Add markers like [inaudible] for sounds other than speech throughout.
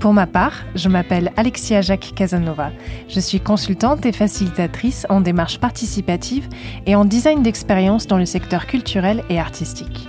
Pour ma part, je m'appelle Alexia Jacques Casanova. Je suis consultante et facilitatrice en démarche participative et en design d'expérience dans le secteur culturel et artistique.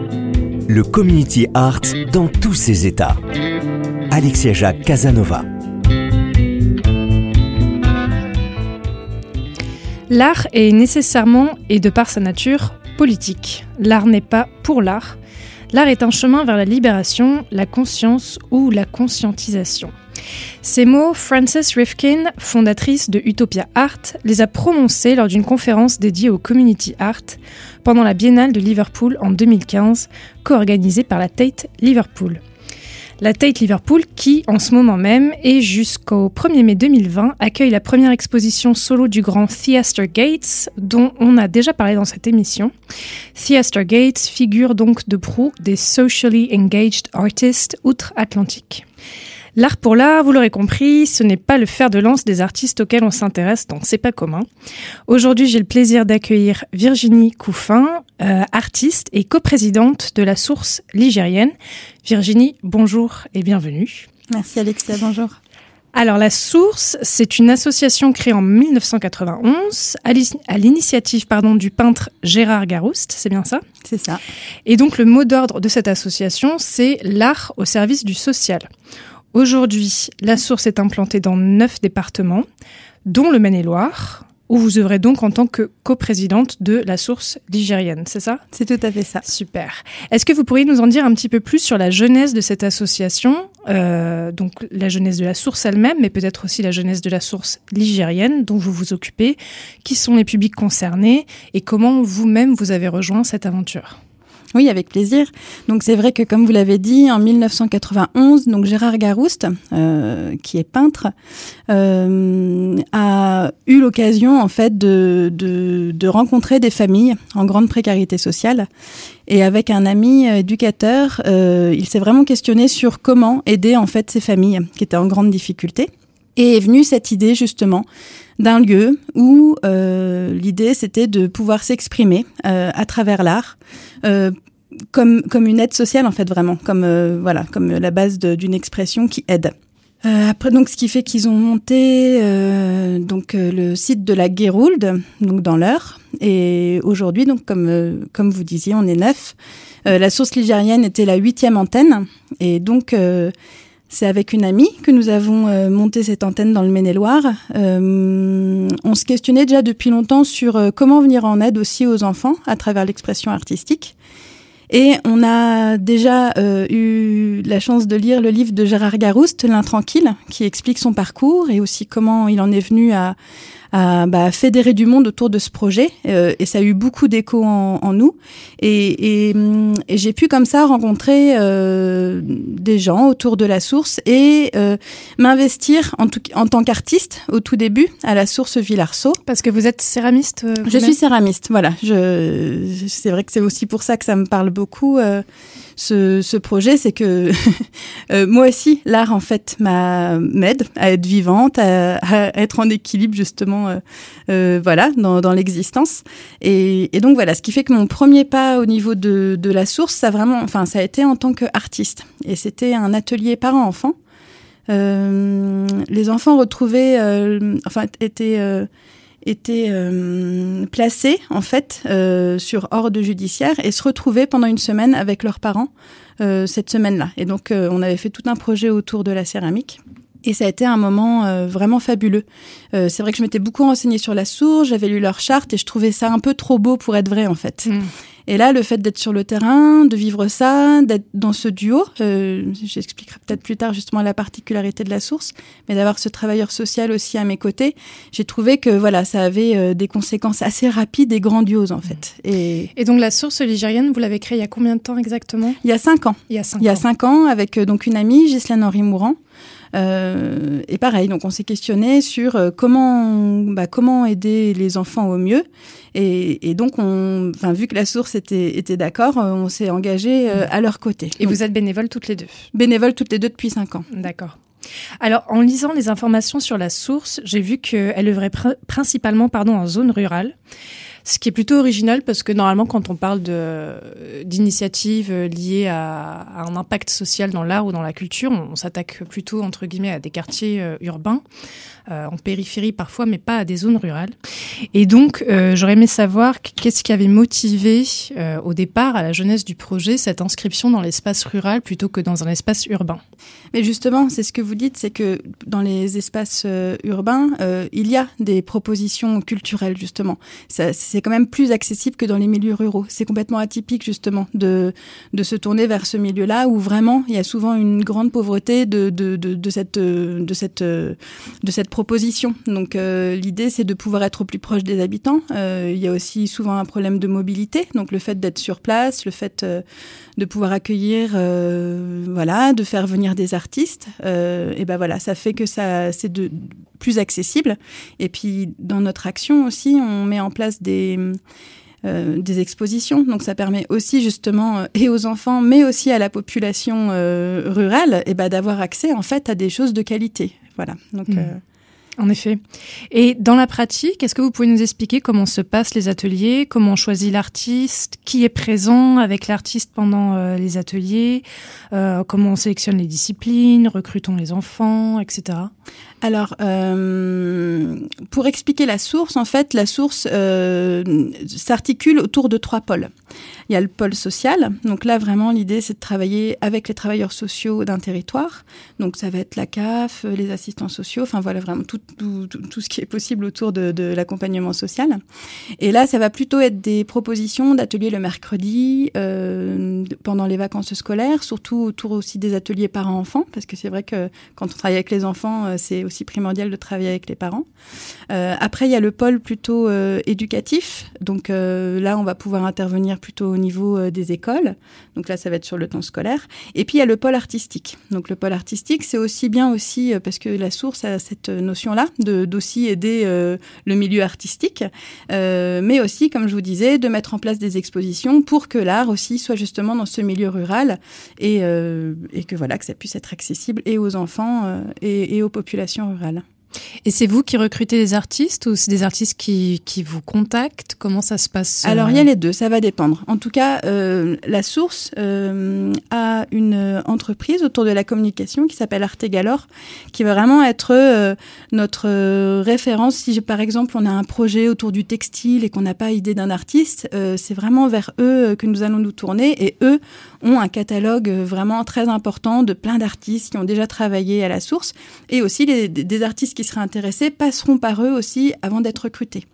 Le community art dans tous ses états. Alexia Jacques Casanova. L'art est nécessairement et de par sa nature politique. L'art n'est pas pour l'art. L'art est un chemin vers la libération, la conscience ou la conscientisation. Ces mots, Frances Rifkin, fondatrice de Utopia Art, les a prononcés lors d'une conférence dédiée au community art pendant la Biennale de Liverpool en 2015, co-organisée par la Tate Liverpool. La Tate Liverpool qui, en ce moment même, et jusqu'au 1er mai 2020, accueille la première exposition solo du grand Theaster Gates, dont on a déjà parlé dans cette émission. Theaster Gates figure donc de proue des socially engaged artists outre-Atlantique. L'art pour l'art, vous l'aurez compris, ce n'est pas le fer de lance des artistes auxquels on s'intéresse, donc c'est pas commun. Aujourd'hui, j'ai le plaisir d'accueillir Virginie Couffin, euh, artiste et coprésidente de la Source ligérienne. Virginie, bonjour et bienvenue. Merci Alexia, bonjour. Alors la Source, c'est une association créée en 1991 à l'ini- à l'initiative pardon du peintre Gérard Garouste, c'est bien ça? C'est ça. Et donc le mot d'ordre de cette association, c'est l'art au service du social. Aujourd'hui, la source est implantée dans neuf départements, dont le Maine-et-Loire, où vous œuvrez donc en tant que coprésidente de la source ligérienne, c'est ça? C'est tout à fait ça. Super. Est-ce que vous pourriez nous en dire un petit peu plus sur la genèse de cette association, euh, donc la genèse de la source elle-même, mais peut-être aussi la genèse de la source ligérienne dont vous vous occupez, qui sont les publics concernés? Et comment vous-même vous avez rejoint cette aventure? Oui, avec plaisir. Donc c'est vrai que comme vous l'avez dit, en 1991, donc Gérard Garouste, euh, qui est peintre, euh, a eu l'occasion en fait de, rencontrer des familles en grande précarité sociale. Et avec un ami euh, éducateur, il s'est vraiment questionné sur comment aider en fait ces familles qui étaient en grande difficulté. Et est venue cette idée justement d'un lieu où euh, l'idée c'était de pouvoir s'exprimer euh, à travers l'art. Euh, comme, comme une aide sociale en fait vraiment comme voilà comme la base d'une expression qui aide. Après donc ce qui fait qu'ils ont monté donc le site de la Guéroulde donc dans l'heure. Et aujourd'hui donc comme comme vous disiez on est neuf. La source ligérienne était la huitième antenne. Et donc c'est avec une amie que nous avons euh, monté cette antenne dans le Maine-et-Loire. Euh, on se questionnait déjà depuis longtemps sur euh, comment venir en aide aussi aux enfants à travers l'expression artistique. Et on a déjà eu la chance de lire le livre de Gérard Garouste, L'intranquille, qui explique son parcours et aussi comment il en est venu à, à bah, fédérer du monde autour de ce projet. Euh, et ça a eu beaucoup d'écho en, en nous. Et, et, et j'ai pu comme ça rencontrer euh, des gens autour de la source et euh, m'investir en, tout- en tant qu'artiste au tout début à la source Villarceau. Parce que vous êtes céramiste euh, Je suis céramiste, voilà. Je, c'est vrai que c'est aussi pour ça que ça me parle beaucoup. Ce, projet, c'est que [laughs] euh, moi aussi, l'art en fait m'a m'aide à être vivante, à, être en équilibre justement, euh, euh, voilà, dans, l'existence. Et, donc voilà, ce qui fait que mon premier pas au niveau de, la source, ça vraiment, enfin, ça a été en tant qu'artiste. Et c'était un atelier parents-enfants. Les enfants retrouvés, euh, enfin, étaient étaient euh, placés en fait euh, sur ordre judiciaire et se retrouvaient pendant une semaine avec leurs parents euh, cette semaine-là. Et donc euh, on avait fait tout un projet autour de la céramique. Et ça a été un moment euh, vraiment fabuleux. Euh, c'est vrai que je m'étais beaucoup renseignée sur la source, j'avais lu leur charte et je trouvais ça un peu trop beau pour être vrai en fait. Mm. Et là, le fait d'être sur le terrain, de vivre ça, d'être dans ce duo, euh, j'expliquerai peut-être plus tard justement la particularité de la source, mais d'avoir ce travailleur social aussi à mes côtés, j'ai trouvé que voilà, ça avait euh, des conséquences assez rapides et grandioses en fait. Et, et donc la source ligérienne, vous l'avez créée il y a combien de temps exactement? Il y a cinq ans. Il y a cinq, il y a cinq ans avec donc une amie, Ghislaine Henri Mourant. Euh, et pareil, donc on s'est questionné sur euh, comment, bah, comment aider les enfants au mieux. Et, et donc, on, enfin, vu que la source était, était d'accord, euh, on s'est engagé euh, à leur côté. Et vous êtes bénévole toutes les deux? Bénévole toutes les deux depuis cinq ans. D'accord. Alors, en lisant les informations sur la source, j'ai vu qu'elle œuvrait pr principalement pardon, en zone rurale. Ce qui est plutôt original parce que normalement, quand on parle d'initiatives liées à, un impact social dans l'art ou dans la culture, on, s'attaque plutôt, entre guillemets, à des quartiers euh, urbains. Euh, en périphérie parfois, mais pas à des zones rurales. Et donc, euh, j'aurais aimé savoir qu'est-ce qui avait motivé euh, au départ, à la jeunesse du projet, cette inscription dans l'espace rural plutôt que dans un espace urbain. Mais justement, c'est ce que vous dites, c'est que dans les espaces urbains, il y a des propositions culturelles, justement. C'est quand même plus accessible que dans les milieux ruraux. C'est complètement atypique, justement, de, de se tourner vers ce milieu-là où vraiment il y a souvent une grande pauvreté de, de, de, cette, de, cette, de cette proposition. Donc euh, l'idée, c'est de pouvoir être au plus proche des habitants. Euh, il y a aussi souvent un problème de mobilité, donc le fait d'être sur place, le fait euh, de pouvoir accueillir, voilà, de faire venir des artistes. et ben voilà, ça fait que ça, c'est de plus accessible. Et puis dans notre action aussi, on met en place des des expositions. Donc ça permet aussi justement et aux enfants, mais aussi à la population rurale, et ben d'avoir accès en fait à des choses de qualité. Voilà. Donc mmh. En effet. Et dans la pratique, est-ce que vous pouvez nous expliquer comment se passent les ateliers, comment on choisit l'artiste, qui est présent avec l'artiste pendant euh, les ateliers, euh, comment on sélectionne les disciplines, recrutons les enfants, etc. Alors, euh, pour expliquer la source, en fait, la source s'articule autour de trois pôles. Il y a le pôle social. Donc là, vraiment, l'idée, c'est de travailler avec les travailleurs sociaux d'un territoire. Donc ça va être la CAF, les assistants sociaux, enfin voilà, vraiment tout, tout, tout, ce qui est possible autour de, l'accompagnement social. Et là, ça va plutôt être des propositions d'ateliers le mercredi, euh, pendant les vacances scolaires, surtout autour aussi des ateliers parents-enfants, parce que c'est vrai que quand on travaille avec les enfants, euh, c'est aussi primordial de travailler avec les parents. Euh, après, il y a le pôle plutôt euh, éducatif. Donc euh, là, on va pouvoir intervenir plutôt au niveau euh, des écoles. Donc là, ça va être sur le temps scolaire. Et puis il y a le pôle artistique. Donc le pôle artistique, c'est aussi bien aussi parce que la source a cette notion-là de d'aussi aider le milieu artistique, mais aussi, comme je vous disais, de mettre en place des expositions pour que l'art aussi soit justement dans ce milieu rural et, et que voilà que ça puisse être accessible et aux enfants et aux populations rurales. Et c'est vous qui recrutez les artistes ou c'est des artistes qui, qui vous contactent? Comment ça se passe Alors il y a les deux, ça va dépendre. En tout cas, euh, la source euh, a une entreprise autour de la communication qui s'appelle Arte Galore, qui va vraiment être euh, notre référence. Si par exemple on a un projet autour du textile et qu'on n'a pas idée d'un artiste, euh, c'est vraiment vers eux que nous allons nous tourner et eux ont un catalogue vraiment très important de plein d'artistes qui ont déjà travaillé à la source et aussi des artistes qui seraient intéressés passeront par eux aussi avant d'être recrutés.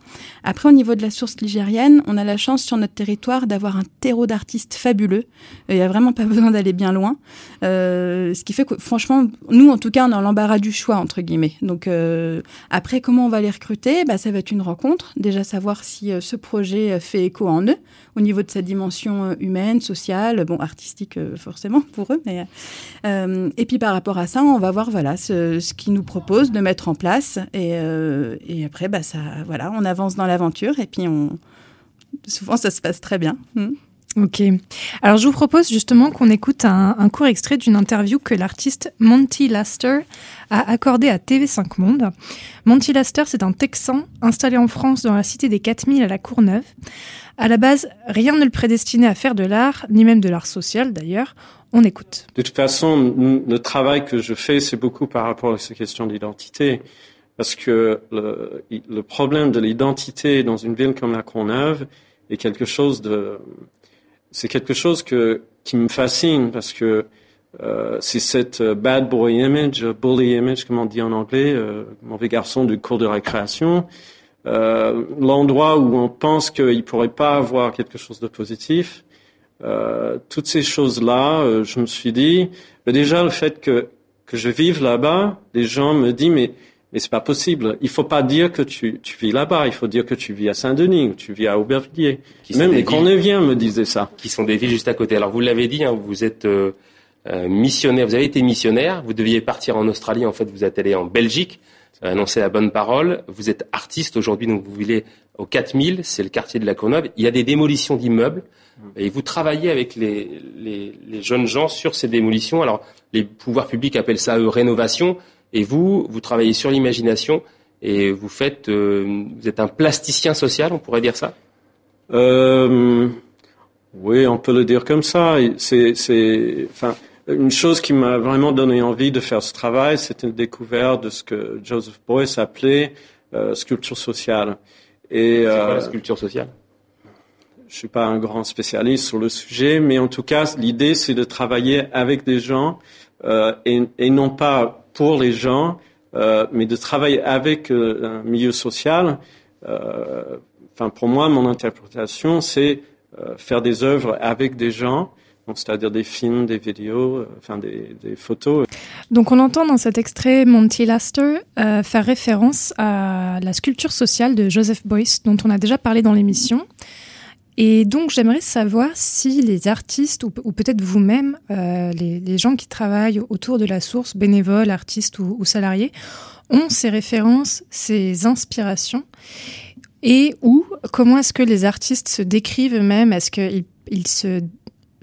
Après, au niveau de la source ligérienne, on a la chance sur notre territoire d'avoir un terreau d'artistes fabuleux. Il n'y a vraiment pas [laughs] besoin d'aller bien loin. Euh, ce qui fait que, franchement, nous, en tout cas, on a l'embarras du choix, entre guillemets. Donc, euh, après, comment on va les recruter? Bah, Ça va être une rencontre. Déjà, savoir si euh, ce projet fait écho en eux, au niveau de sa dimension euh, humaine, sociale, bon, artistique, euh, forcément, pour eux. Euh, et puis, par rapport à ça, on va voir voilà, ce, ce qu'ils nous proposent de mettre en place. Et, et après, bah, ça, voilà, on avance dans l'aventure et puis on... souvent ça se passe très bien. Hmm. Ok. Alors je vous propose justement qu'on écoute un, un, court extrait d'une interview que l'artiste Monty Laster a accordé à TV5 Monde. Monty Laster, c'est un Texan installé en France dans la cité des 4000 à la Courneuve. À la base, rien ne le prédestinait à faire de l'art, ni même de l'art social d'ailleurs. On écoute. De toute façon, le travail que je fais, c'est beaucoup par rapport à ces questions d'identité parce que le, problème de l'identité dans une ville comme la Courneuve est quelque chose de, c'est quelque chose qui me fascine parce que euh, c'est cette euh, bad boy image, bully image, comme on dit en anglais, euh, mauvais garçon du cours de récréation. L'endroit où on pense qu'il pourrait pas avoir quelque chose de positif. Euh, toutes ces choses-là, je me suis dit, déjà le fait que que je vive là-bas, les gens me disent mais mais c'est pas possible. Il faut pas dire que tu, tu vis là-bas. Il faut dire que tu vis à Saint-Denis ou tu vis à Aubervilliers. Même les Cornéviens me disaient ça. Qui sont des villes juste à côté. Alors vous l'avez dit, hein, vous êtes euh, euh, missionnaire. Vous avez été missionnaire. Vous deviez partir en Australie. En fait, vous êtes allé en Belgique. Annoncer la bonne parole. Vous êtes artiste aujourd'hui, donc vous vivez au 4000. C'est le quartier de la Courneuve. Il y a des démolitions d'immeubles. Et vous travaillez avec les, les, les, jeunes gens sur ces démolitions. Alors, les pouvoirs publics appellent ça eux, rénovation. Et vous, vous travaillez sur l'imagination et vous faites, euh, vous êtes un plasticien social, on pourrait dire ça? Euh, Oui, on peut le dire comme ça. C'est, c'est, enfin, une chose qui m'a vraiment donné envie de faire ce travail, c'était une découverte de ce que Joseph Beuys appelait euh, sculpture sociale. Et, c'est quoi la euh, sculpture sociale? Je suis pas un grand spécialiste sur le sujet, mais en tout cas, l'idée c'est de travailler avec des gens euh, et, et, non pas pour les gens, euh, mais de travailler avec euh, un milieu social. Enfin, pour moi, mon interprétation, c'est faire des œuvres avec des gens, c'est-à-dire des films, des vidéos, enfin des, photos. Donc on entend dans cet extrait Monty Laster euh, faire référence à la sculpture sociale de Joseph Boyce, dont on a déjà parlé dans l'émission. Et donc, j'aimerais savoir si les artistes, ou, peut-être vous-même, euh, les, gens qui travaillent autour de la source, bénévoles, artistes ou, ou salariés, ont ces références, ces inspirations, et ou comment est-ce que les artistes se décrivent eux-mêmes? Est-ce qu'ils ils se,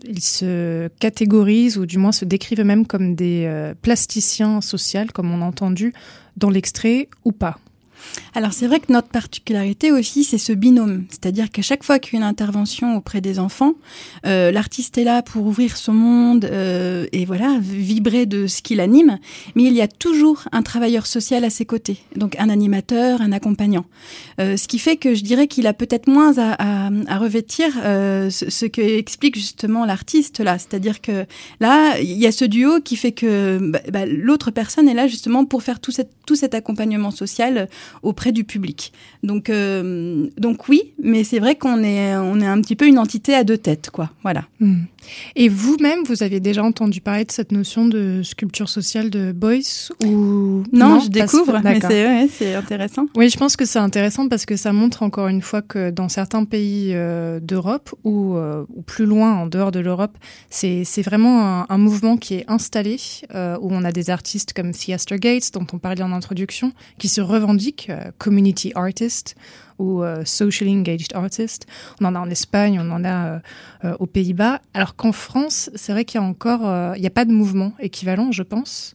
ils se catégorisent, ou du moins se décrivent eux-mêmes comme des euh, plasticiens sociaux, comme on a entendu dans l'extrait, ou pas alors c'est vrai que notre particularité aussi, c'est ce binôme. C'est-à-dire qu'à chaque fois qu'il y a une intervention auprès des enfants, euh, l'artiste est là pour ouvrir son monde euh, et voilà, vibrer de ce qui l'anime. Mais il y a toujours un travailleur social à ses côtés. Donc un animateur, un accompagnant. Euh, ce qui fait que je dirais qu'il a peut-être moins à, revêtir ce, ce, que explique justement l'artiste là. C'est-à-dire que là, il y a ce duo qui fait que bah, bah, l'autre personne est là justement pour faire tout cet accompagnement social auprès du public. Donc, euh, donc oui, mais c'est vrai qu'on est, on est un petit peu une entité à deux têtes, quoi. Voilà. Mmh. Et vous-même, vous aviez déjà entendu parler de cette notion de sculpture sociale de Boyce ou non, je découvre, mais c'est ouais, intéressant. Oui, je pense que c'est intéressant parce que ça montre encore une fois que dans certains pays euh, d'Europe ou, euh, ou, plus loin en dehors de l'Europe, c'est vraiment un, un, mouvement qui est installé où on a des artistes comme Theaster Gates dont on parlait en introduction qui se revendiquent euh, community artist ou euh, socially engaged artist. On en a en Espagne, on en a euh, aux Pays-Bas. Alors qu'en France, c'est vrai qu'il y a encore, il n'y a pas de mouvement équivalent, je pense,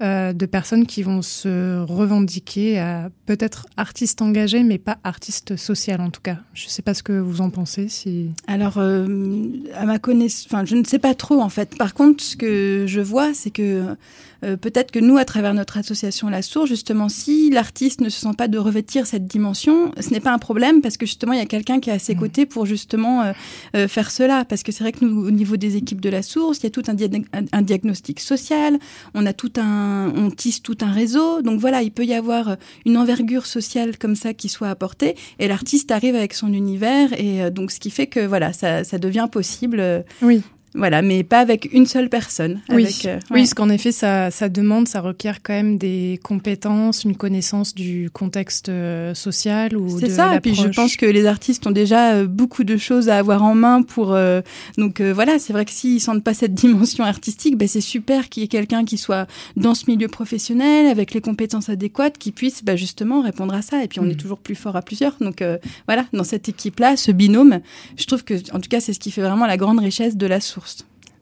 euh, de personnes qui vont se revendiquer à peut-être artiste engagé, mais pas artiste social en tout cas. Je ne sais pas ce que vous en pensez. Si... Alors, à ma connaissance, enfin, je ne sais pas trop en fait. Par contre, ce que je vois, c'est que euh, peut-être que nous, à travers notre association La Source, justement, si l'artiste ne se sent pas de revêtir cette dimension, ce n'est pas un problème parce que justement, il y a quelqu'un qui est à ses mmh. côtés pour justement euh, euh, faire cela. Parce que c'est vrai que nous, au niveau des équipes de La Source, il y a tout un, dia un, diagnostic social, on a tout un, on tisse tout un réseau. Donc voilà, il peut y avoir une envergure sociale comme ça qui soit apportée et l'artiste arrive avec son univers et donc ce qui fait que voilà, ça, ça devient possible. Oui. Voilà, mais pas avec une seule personne. Oui, avec, euh, ouais. oui parce qu'en effet, ça, ça demande, ça requiert quand même des compétences, une connaissance du contexte euh, social ou C'est ça, et puis je pense que les artistes ont déjà euh, beaucoup de choses à avoir en main pour... Euh, donc euh, voilà, c'est vrai que s'ils sentent pas cette [laughs] dimension artistique, ben, c'est super qu'il y ait quelqu'un qui soit dans ce milieu professionnel, avec les compétences adéquates, qui puisse ben, justement répondre à ça. Et puis on mmh. est toujours plus fort à plusieurs. Donc euh, voilà, dans cette équipe-là, ce binôme, je trouve que, en tout cas, c'est ce qui fait vraiment la grande richesse de la source.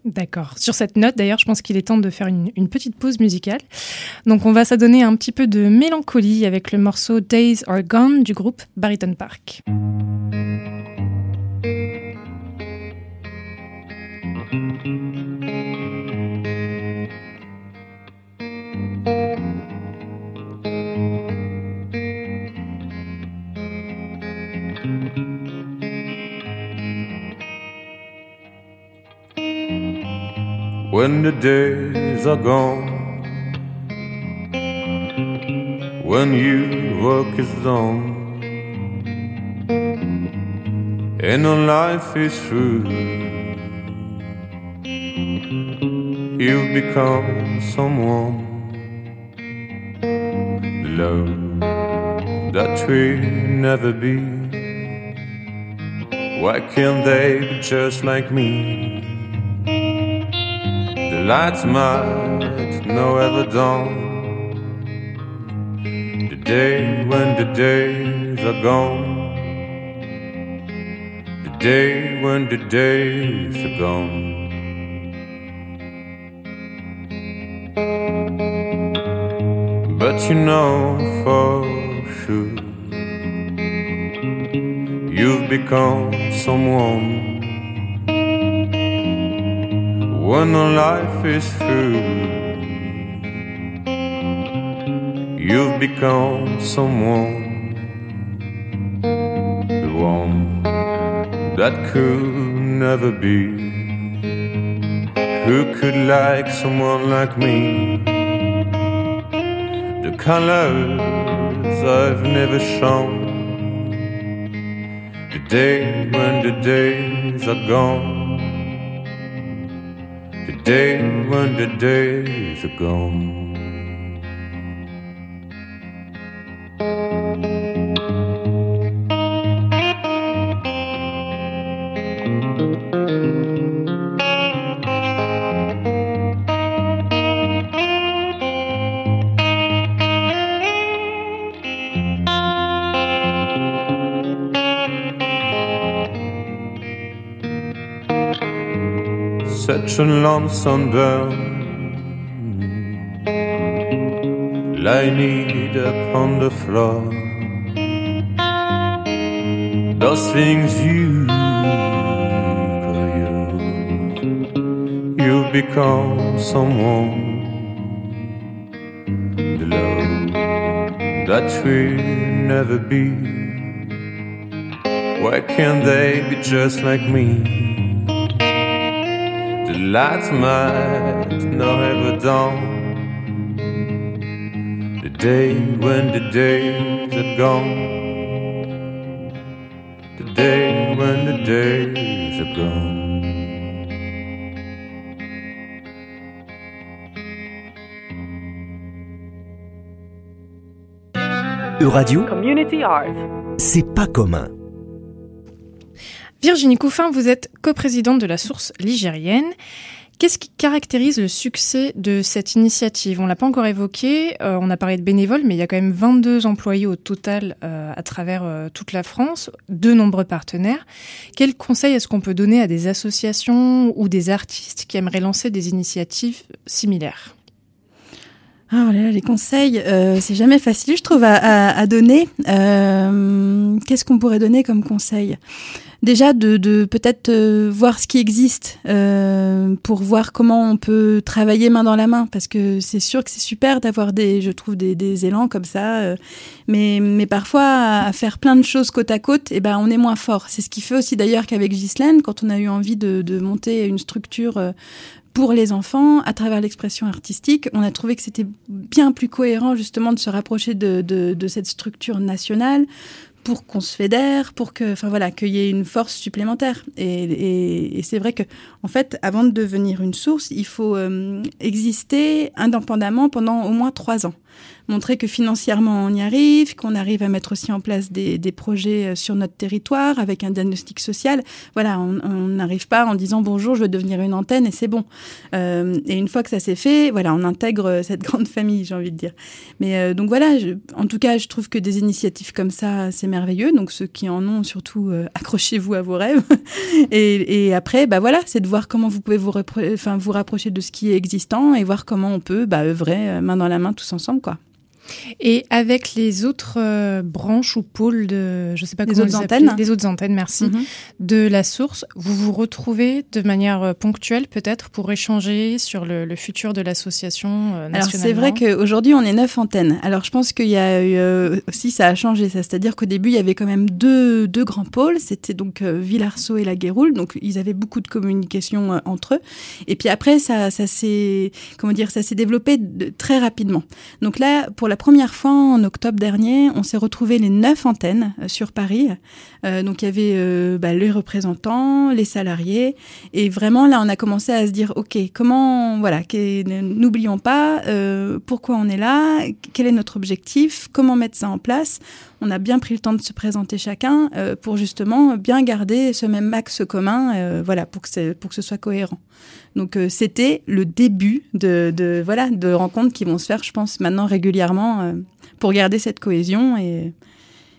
D'accord. Sur cette note, d'ailleurs, je pense qu'il est temps de faire une, petite pause musicale. Donc, on va s'adonner un petit peu de mélancolie avec le morceau Days Are Gone du groupe Bariton Park. When the days are gone, when your work is done, and your life is through, you've become someone. The love that will never be. Why can't they be just like me? Lights might know ever dawn. The day when the days are gone. The day when the days are gone. But you know for sure you've become someone when the life is through. You've become someone, the one that could never be. Who could like someone like me? The colors I've never shown. The day when the days are gone day when the days are gone. Lonesome burn lying upon the floor. Those things you you, you become someone. The love that will never be. Why can't they be just like me? Lights might not ever dawn. The day when the days are gone. The day when the days are gone. Euradio Community Art. C'est pas commun. Virginie Couffin, vous êtes coprésidente de la source ligérienne. Qu'est-ce qui caractérise le succès de cette initiative? On l'a pas encore évoqué, euh, on a parlé de bénévoles, mais il y a quand même 22 employés au total euh, à travers euh, toute la France, de nombreux partenaires. Quels conseils est-ce qu'on peut donner à des associations ou des artistes qui aimeraient lancer des initiatives similaires? Ah, là, les conseils, c'est jamais facile, je trouve, à, à donner. Qu'est-ce qu'on pourrait donner comme conseil? Déjà de, peut-être euh, voir ce qui existe euh, pour voir comment on peut travailler main dans la main. Parce que c'est sûr que c'est super d'avoir des je trouve des, élans comme ça euh, mais parfois à, faire plein de choses côte à côte eh ben on est moins fort. C'est ce qui fait aussi d'ailleurs qu'avec Ghislaine quand on a eu envie de, monter une structure pour les enfants, à travers l'expression artistique, on a trouvé que c'était bien plus cohérent justement de se rapprocher de cette structure nationale pour qu'on se fédère, pour que, enfin voilà, qu'il y ait une force supplémentaire. Et, et, c'est vrai que, en fait, avant de devenir une source, il faut euh, exister indépendamment pendant au moins trois ans montrer que financièrement on y arrive, qu'on arrive à mettre aussi en place des, projets euh, sur notre territoire avec un diagnostic social. Voilà, on n'arrive pas en disant bonjour, je veux devenir une antenne et c'est bon. Euh, et une fois que ça s'est fait, voilà, on intègre euh, cette [laughs] grande famille, j'ai envie de dire. Mais donc voilà, en tout cas, je trouve que des initiatives comme ça, c'est merveilleux. Donc ceux qui en ont, surtout, [laughs] accrochez-vous à vos rêves. [laughs] et, après, bah voilà, c'est de voir comment vous pouvez vous, enfin, vous rapprocher de ce qui est existant et voir comment on peut bah, œuvrer main dans la main tous ensemble. Et avec les autres euh, branches ou pôles de, je sais pas Les comment autres les appeler, antennes. les autres antennes, merci, Mhm. de la source, vous vous retrouvez de manière euh, ponctuelle peut-être pour échanger sur le, le futur de l'association euh, Alors c'est vrai qu'aujourd'hui on est neuf antennes. Alors je pense qu'il y a eu euh, aussi ça a changé ça, c'est-à-dire qu'au début il y avait quand même deux, deux grands pôles, c'était donc Villarceau et la Guéroule, donc ils avaient beaucoup de communication entre eux. Et puis après ça, ça s'est comment dire ça s'est développé de- très rapidement. Donc là pour la première fois en octobre dernier, on s'est retrouvé les neuf antennes euh, sur Paris. Euh, donc il y avait euh, bah, les représentants, les salariés, et vraiment là on a commencé à se dire ok comment voilà n'oublions pas pourquoi on est là, quel est notre objectif, comment mettre ça en place? On a bien pris le temps de se présenter chacun euh, pour justement bien garder ce même axe commun, euh, voilà pour que pour que ce soit cohérent. Donc euh, c'était le début de, de voilà de rencontres qui vont se faire, je pense maintenant régulièrement pour garder cette cohésion et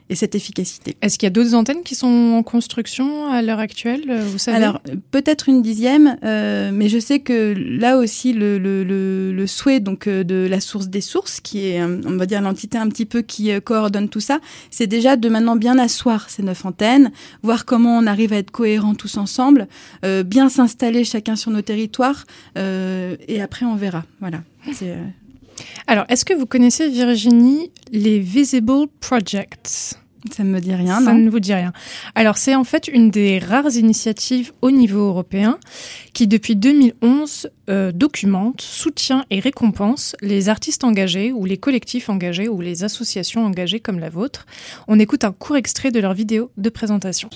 et cette efficacité. Est-ce qu'il y a d'autres antennes qui sont en construction à l'heure actuelle euh, Vous savez? Alors peut-être une dixième, euh, mais je sais que là aussi le, le, le, le souhait donc euh, de la source des sources, qui est on va dire l'entité un petit peu qui coordonne tout ça, c'est déjà de maintenant bien asseoir ces neuf antennes, voir comment on arrive à être cohérents tous ensemble, euh, bien s'installer chacun sur nos territoires, euh, et après on verra. Voilà. C'est, Alors, est-ce que vous connaissez, Virginie, les Visible Projects? Ça me dit rien, Ça non ne vous dit rien. Alors, c'est en fait une des rares initiatives au niveau européen qui, depuis 2011, euh, documente, soutient et récompense les artistes engagés ou les collectifs engagés ou les associations engagées comme la vôtre. On écoute un court extrait de leur vidéo de présentation.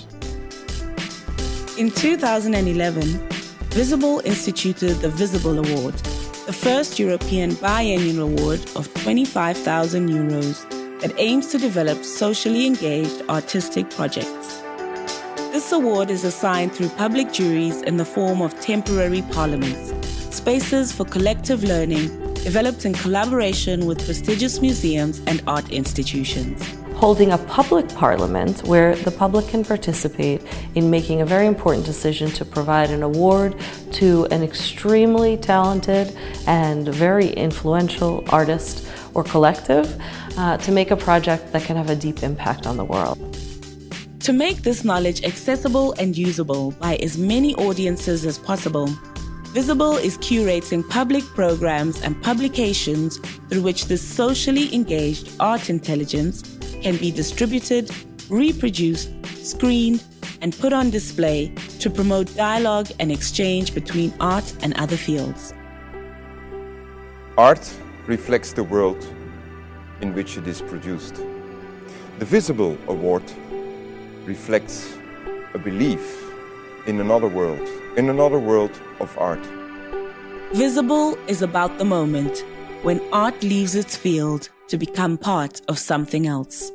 In 2011, Visible instituted the Visible Award, the first European biennial award of 25,000 euros that aims to develop socially engaged artistic projects. This award is assigned through public juries in the form of temporary parliaments, spaces for collective learning developed in collaboration with prestigious museums and art institutions. Holding a public parliament where the public can participate in making a very important decision to provide an award to an extremely talented and very influential artist or collective uh, to make a project that can have a deep impact on the world. To make this knowledge accessible and usable by as many audiences as possible, Visible is curating public programs and publications through which this socially engaged art intelligence can be distributed, reproduced, screened, and put on display to promote dialogue and exchange between art and other fields. Art reflects the world in which it is produced. The Visible Award reflects a belief in another world, in another world of art. Visible is about the moment when art leaves its field become part of something else.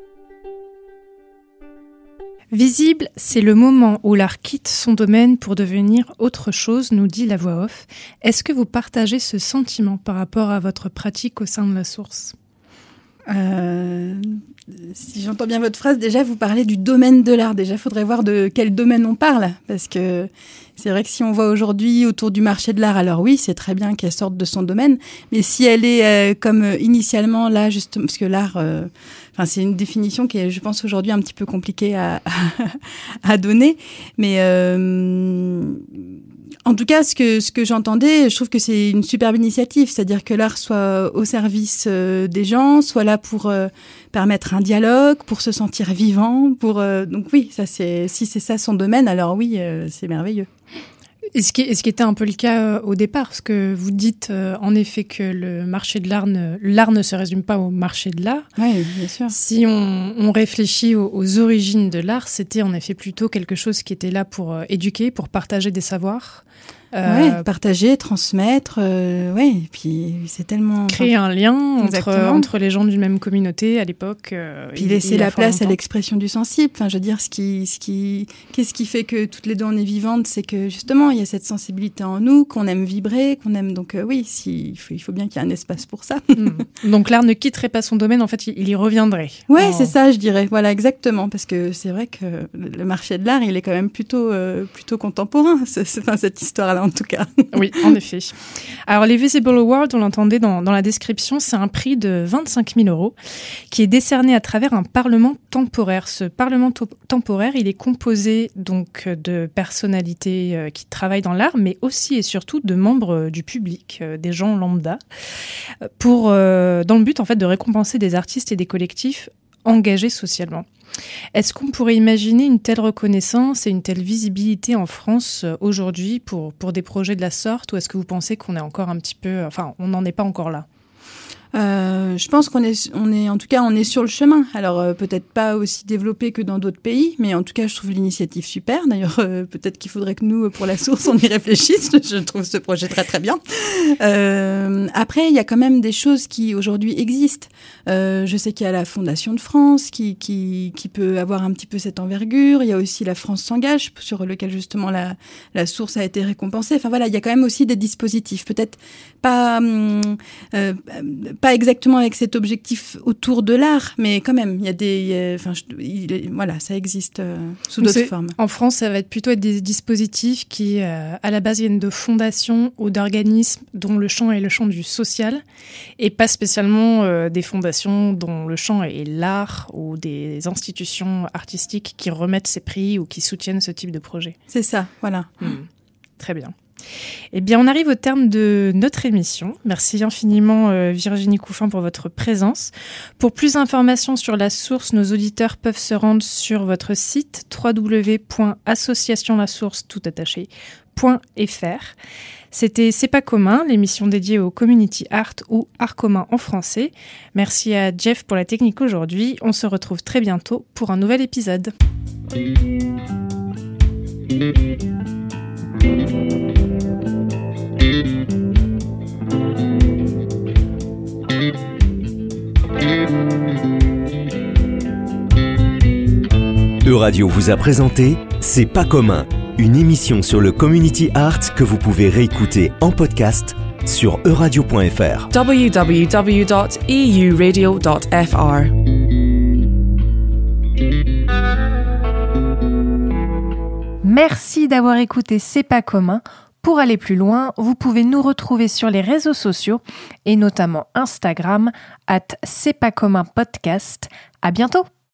Visible, c'est le moment où l'art quitte son domaine pour devenir autre chose, nous dit la voix off. Est-ce que vous partagez ce sentiment par rapport à votre pratique au sein de la source? Euh, si j'entends bien votre phrase, déjà vous parlez du domaine de l'art. Déjà, faudrait voir de quel domaine on parle, parce que c'est vrai que si on voit aujourd'hui autour du marché de l'art, alors oui, c'est très bien qu'elle sorte de son domaine, mais si elle est euh, comme euh, initialement là, justement, parce que l'art, euh, enfin c'est une définition qui est, je pense aujourd'hui un petit peu compliquée à, [laughs] à donner, mais en tout cas, ce que, ce que j'entendais, je trouve que c'est une superbe initiative, c'est-à-dire que l'art soit au service euh, des gens, soit là pour euh, permettre un dialogue, pour se sentir vivant, pour euh, donc oui, ça c'est si c'est ça son domaine, alors oui, c'est merveilleux. Et ce qui, et ce qui était un peu le cas euh, au départ, parce que vous dites euh, en effet que le marché de l'art ne, l'art ne se résume pas au marché de l'art. Oui, bien sûr. Si on, on réfléchit aux, aux origines de l'art, c'était en effet plutôt quelque chose qui était là pour euh, éduquer, pour partager des savoirs. Ouais, Euh, partager, transmettre, euh, ouais, et puis c'est tellement créer un lien entre, entre les gens d'une même communauté à l'époque. euh, Puis laisser la place à l'expression du sensible. Enfin, je veux dire, ce qui, ce qui, qu'est-ce qui fait que toutes les deux on est vivantes, c'est que justement, il y a cette sensibilité en nous, qu'on aime vibrer, qu'on aime. Donc, euh, oui, si, il, faut, il faut bien qu'il y ait un espace pour ça. Mm. [laughs] Donc l'art ne quitterait pas son domaine, en fait, il, il y reviendrait. Ouais, En- c'est ça, je dirais. Voilà, exactement. Parce que c'est vrai que le marché de l'art, il est quand même plutôt, euh, plutôt contemporain, ce- ce- enfin, cette histoire-là. En tout cas. [laughs] oui, en effet. Alors les Visible Awards, on l'entendait dans, la description, c'est un prix de 25 000 euros qui est décerné à travers un parlement temporaire. Ce parlement temporaire, il est composé donc de personnalités euh, qui travaillent dans l'art, mais aussi et surtout de membres du public, euh, des gens lambda, pour dans le but en fait de récompenser des artistes et des collectifs engagés socialement. Est-ce qu'on pourrait imaginer une telle reconnaissance et une telle visibilité en France euh, aujourd'hui pour, pour des projets de la sorte ou est-ce que vous pensez qu'on est encore un petit peu, enfin, on n'en est pas encore là? Euh, je pense qu'on est, on est, en tout cas, on est sur le chemin. Alors euh, peut-être pas aussi développé que dans d'autres pays, mais en tout cas, je trouve l'initiative super. D'ailleurs, euh, peut-être qu'il faudrait que nous, pour la source, on y réfléchisse. [laughs] je trouve ce projet très très bien. après, il y a quand même des choses qui aujourd'hui existent. je sais qu'il y a la Fondation de France qui, qui, qui peut avoir un petit peu cette envergure. Il y a aussi la France s'engage sur lequel justement la, la source a été récompensée. Enfin voilà, il y a quand même aussi des dispositifs. Peut-être pas, hum, pas exactement avec cet objectif autour de l'art, mais quand même, il y a des, enfin, voilà, ça existe euh, sous d'autres formes. En France, ça va être plutôt être des dispositifs qui, euh, à la base, viennent de fondations ou d'organismes dont le champ est le champ du social, et pas spécialement euh, des fondations dont le champ est l'art ou des institutions artistiques qui remettent ces prix ou qui soutiennent ce type de projet. C'est ça, voilà. Hmm. Très bien. Eh bien, on arrive au terme de notre émission. Merci infiniment euh, Virginie Couffin pour votre présence. Pour plus d'informations sur la source, nos auditeurs peuvent se rendre sur votre site www.associationlasource.fr. C'était C'est pas commun, l'émission dédiée au community art ou art commun en français. Merci à Jeff pour la technique aujourd'hui. On se retrouve très bientôt pour un nouvel épisode. Euradio vous a présenté C'est pas commun, une émission sur le community art que vous pouvez réécouter en podcast sur euradio.fr. www.euradio.fr Merci d'avoir écouté C'est pas commun. Pour aller plus loin, vous pouvez nous retrouver sur les réseaux sociaux et notamment Instagram at C'est pas commun podcast. À bientôt!